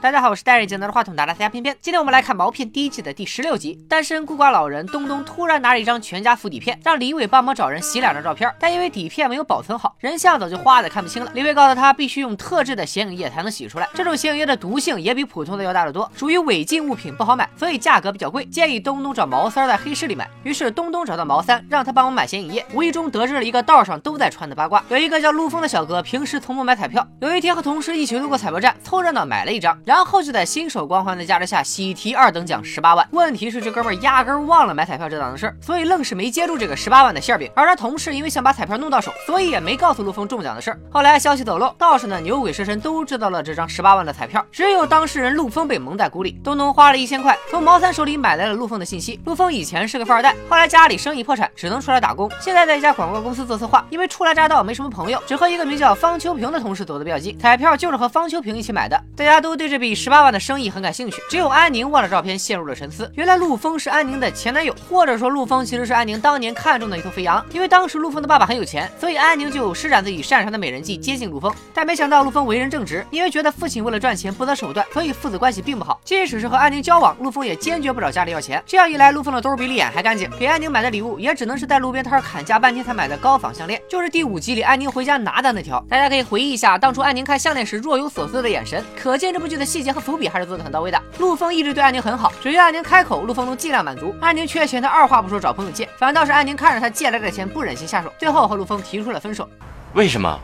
大家好，我是戴着镜拿着话筒的大家偏偏。今天我们来看毛片第一季的第十六集。单身孤寡老人东东突然拿着一张全家福底片，让李伟帮忙找人洗两张照片，但因为底片没有保存好，人像早就花的看不清了。李伟告诉他，必须用特制的显影液才能洗出来，这种显影液的毒性也比普通的要大得多，属于违禁物品，不好买，所以价格比较贵。建议东东找毛三在黑市里买。于是东东找到毛三，让他帮忙买显影液，无意中得知了一个道上都在传的八卦：有一个叫陆峰的小哥，平时从不买彩票，有一天和同事一起路过彩票站，凑热闹买了一张，然后就在新手光环的加持下喜提二等奖十八万。问题是这哥们儿压根儿忘了买彩票这档子事儿，所以愣是没接住这个十八万的馅饼。而他同事因为想把彩票弄到手，所以也没告诉陆峰中奖的事儿。后来消息走漏，道上呢牛鬼蛇神都知道了这张十八万的彩票，只有当事人陆峰被蒙在鼓里。东东花了一千块从毛三手里买来了陆峰的信息。陆峰以前是个富二代，后来家里生意破产，只能出来打工。现在在一家广告公司做策划，因为初来乍到没什么朋友，只和一个名叫方秋平的同事走得比较近。彩票就是和方秋平一起买的，大家都对这比十八万的生意很感兴趣。只有安宁望着照片陷入了沉思。原来陆峰是安宁的前男友，或者说陆峰其实是安宁当年看中的一头肥羊。因为当时陆峰的爸爸很有钱，所以安宁就施展自己擅长的美人计接近陆峰。但没想到陆峰为人正直，因为觉得父亲为了赚钱不择手段，所以父子关系并不好。即使是和安宁交往，陆峰也坚决不找家里要钱。这样一来，陆峰的兜比脸还干净。给安宁买的礼物也只能是在路边摊砍价半天才买的高仿项链，就是第五集里安宁回家拿的那条。大家可以回忆一下当初安宁看项链时若有所思的眼神，可见这部剧的细节和伏笔还是做的很到位的。陆峰一直对安宁很好，只要安宁开口，陆峰都尽量满足。安宁缺钱，他二话不说找朋友借，反倒是安宁看着他借来的钱不忍心下手，最后和陆峰提出了分手。为什么？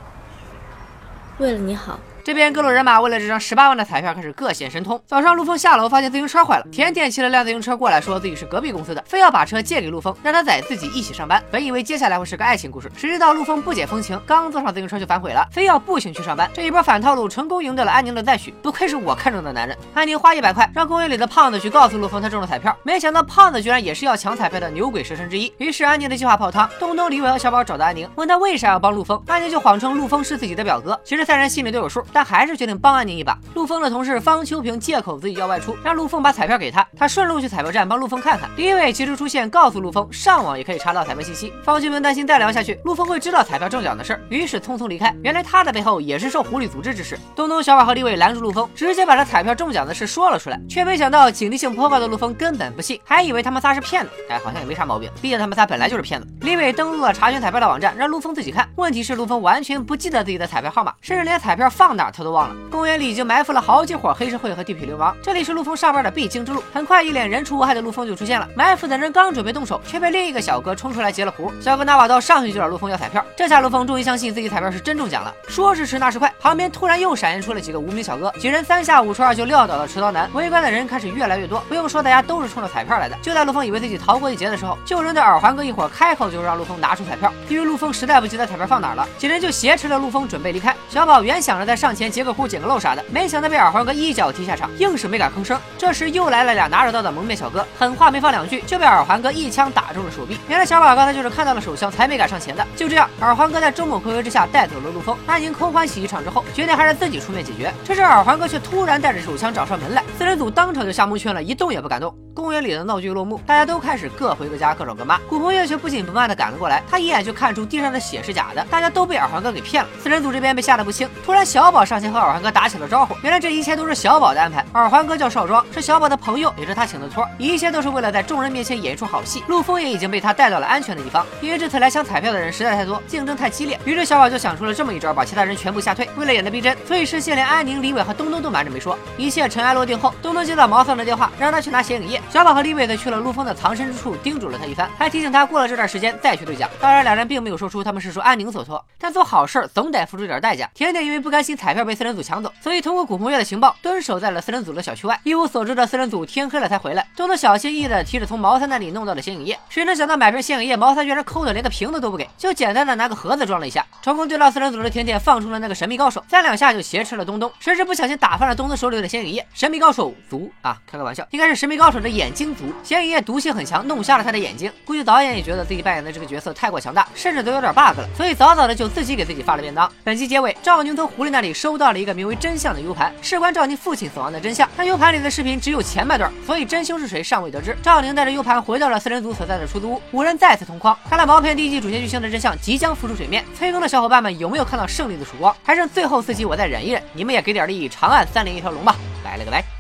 为了你好。这边各路人马为了这张十八万的彩票开始各显神通。早上陆峰下楼发现自行车坏了，甜甜骑了辆自行车过来，说自己是隔壁公司的，非要把车借给陆峰，让他载自己一起上班。本以为接下来会是个爱情故事，谁知道陆峰不解风情，刚坐上自行车就反悔了，非要步行去上班。这一波反套路成功赢得了安宁的赞许，不愧是我看中的男人。安宁花一百块让公园里的胖子去告诉陆峰他中了彩票，没想到胖子居然也是要抢彩票的牛鬼蛇神之一。于是安宁的计划泡汤，东东、李伟和小宝找到安宁，问他为啥要帮陆峰，安宁就谎称陆峰是自己的表哥。其实三人心里都有数，但还是决定帮。安宁一把，陆峰的同事方秋平借口自己要外出，让陆峰把彩票给他，他顺路去彩票站帮陆峰看看。李伟及时出现，告诉陆峰上网也可以查到彩票信息。方秋平担心再聊下去，陆峰会知道彩票中奖的事儿，于是匆匆离开。原来他的背后也是受狐狸组织指使。东东、小宝和李伟拦住陆峰，直接把这彩票中奖的事说了出来，却没想到警惕性颇高的陆峰根本不信，还以为他们仨是骗子。哎，好像也没啥毛病，毕竟他们仨本来就是骗子。李伟登录了查询彩票的网站，让陆峰自己看。问题是陆峰完全不记得自己的彩票号码，甚至连彩票放哪他都忘了。公园里已经埋伏了。好几伙黑社会和地痞流氓，这里是陆峰上班的必经之路。很快，一脸人畜无害的陆峰就出现了。埋伏的人刚准备动手，却被另一个小哥冲出来截了胡。小哥拿把刀上去就找陆峰要彩票。这下陆峰终于相信自己彩票是真中奖了。说时迟，那时快，旁边突然又闪现出了几个无名小哥，几人三下五除二就撂倒了持刀男。围观的人开始越来越多，不用说，大家都是冲着彩票来的。就在陆峰以为自己逃过一劫的时候，救人的耳环哥一伙开口就让陆峰拿出彩票。因为陆峰实在不记得彩票放哪了，几人就挟持了陆峰准备离开。小宝原想着在上前截个胡、捡个漏啥的，没想到被耳环哥一脚。踢下场，硬是没敢吭声。这时又来了俩拿着刀的蒙面小哥，狠话没放两句，就被耳环哥一枪打中了手臂。原来小宝刚才就是看到了手枪，才没敢上前的。就这样，耳环哥在众目睽睽之下带走了陆峰。安宁空欢喜一场之后，决定还是自己出面解决。这时耳环哥却突然带着手枪找上门来，四人组当场就吓蒙圈了，一动也不敢动。公园里的闹剧落幕，大家都开始各回各家，各找各妈。古鹏月却不紧不慢地赶了过来，他一眼就看出地上的血是假的，大家都被耳环哥给骗了。四人组这边被吓得不轻，突然小宝上前和耳环哥打起了招呼。原来这一切都是小宝的安排，耳环哥叫少庄，是小宝的朋友，也是他请的托，一切都是为了在众人面前演一出好戏。陆枫也已经被他带到了安全的地方，因为这次来抢彩票的人实在太多，竞争太激烈，于是小宝就想出了这么一招，把其他人全部吓退。为了演得逼真，所以事先连安宁、李伟和东东都瞒着没说。一切尘埃落定后，后东东接到毛三的电话，让他去拿显影液。小宝和李伟在。去了陆峰的藏身之处，叮嘱了他一番，还提醒他过了这段时间再去兑奖。当然，两人并没有说出他们是受安宁所托，但做好事总得付出点代价。甜甜因为不甘心彩票被四人组抢走，所以通过古鹏月的情报蹲守在了四人组的小区外。一无所知的四人组天黑了才回来。东东小心翼翼地提着从毛三那里弄到的显影液，谁能想到买瓶显影液，毛三居然抠的连个瓶子都不给，就简单的拿个盒子装了一下。成功对到四人组的甜甜放出了那个神秘高手，三两下就挟持了东东，谁知不小心打翻了东东手里的显影液。神秘高手手足啊，开个玩笑，应该是神秘高手的眼睛足。显影液毒性很强。弄瞎了他的眼睛，估计导演也觉得自己扮演的这个角色太过强大，甚至都有点 bug 了，所以早早的就自己给自己发了便当。本集结尾，赵宁从狐狸那里收到了一个名为“真相”的 U 盘，事关赵宁父亲死亡的真相。但 U 盘里的视频只有前半段，所以真凶是谁尚未得知。赵宁带着 U 盘回到了四人组所在的出租屋，五人再次同框。看来毛片第一季主线剧情的真相即将浮出水面。催更的小伙伴们有没有看到胜利的曙光？还剩最后四集，我再忍一忍，你们也给点力，长按三连一条龙吧。拜了个拜。